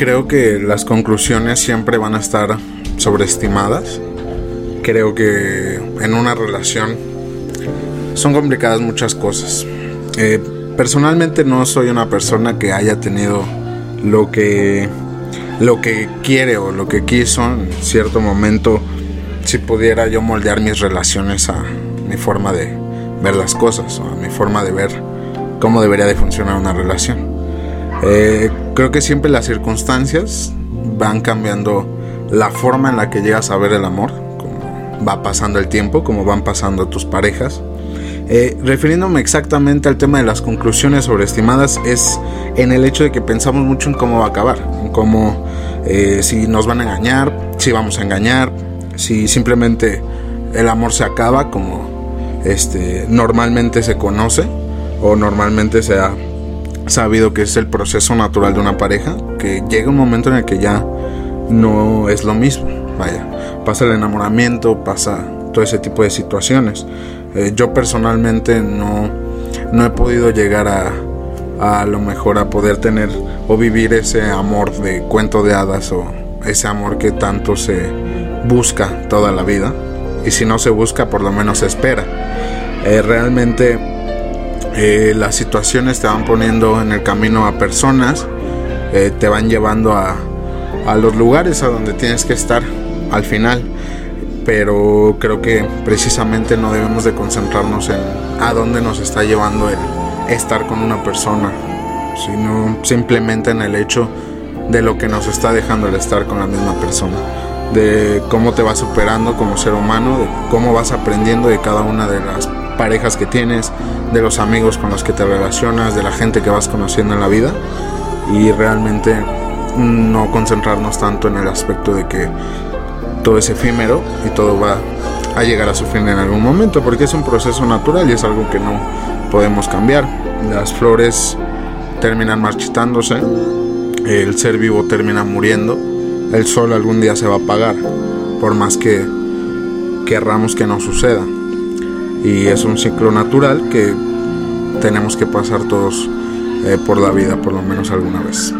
creo que las conclusiones siempre van a estar sobreestimadas. Creo que en una relación son complicadas muchas cosas. Eh, personalmente no soy una persona que haya tenido lo que lo que quiere o lo que quiso en cierto momento si pudiera yo moldear mis relaciones a mi forma de ver las cosas o a mi forma de ver cómo debería de funcionar una relación. Eh, creo que siempre las circunstancias van cambiando la forma en la que llegas a ver el amor, como va pasando el tiempo, como van pasando tus parejas. Eh, refiriéndome exactamente al tema de las conclusiones sobreestimadas, es en el hecho de que pensamos mucho en cómo va a acabar, en cómo eh, si nos van a engañar, si vamos a engañar, si simplemente el amor se acaba como este, normalmente se conoce o normalmente se ha sabido que es el proceso natural de una pareja, que llega un momento en el que ya no es lo mismo. Vaya, pasa el enamoramiento, pasa todo ese tipo de situaciones. Eh, yo personalmente no, no he podido llegar a, a lo mejor a poder tener o vivir ese amor de cuento de hadas o ese amor que tanto se busca toda la vida. Y si no se busca, por lo menos se espera. Eh, realmente eh, las situaciones te van poniendo en el camino a personas, eh, te van llevando a, a los lugares a donde tienes que estar al final. Pero creo que precisamente no debemos de concentrarnos en a dónde nos está llevando el estar con una persona, sino simplemente en el hecho de lo que nos está dejando el estar con la misma persona, de cómo te vas superando como ser humano, de cómo vas aprendiendo de cada una de las parejas que tienes, de los amigos con los que te relacionas, de la gente que vas conociendo en la vida y realmente no concentrarnos tanto en el aspecto de que todo es efímero y todo va a llegar a su fin en algún momento, porque es un proceso natural y es algo que no podemos cambiar. Las flores terminan marchitándose, el ser vivo termina muriendo, el sol algún día se va a apagar, por más que querramos que no suceda y es un ciclo natural que tenemos que pasar todos eh, por la vida por lo menos alguna vez.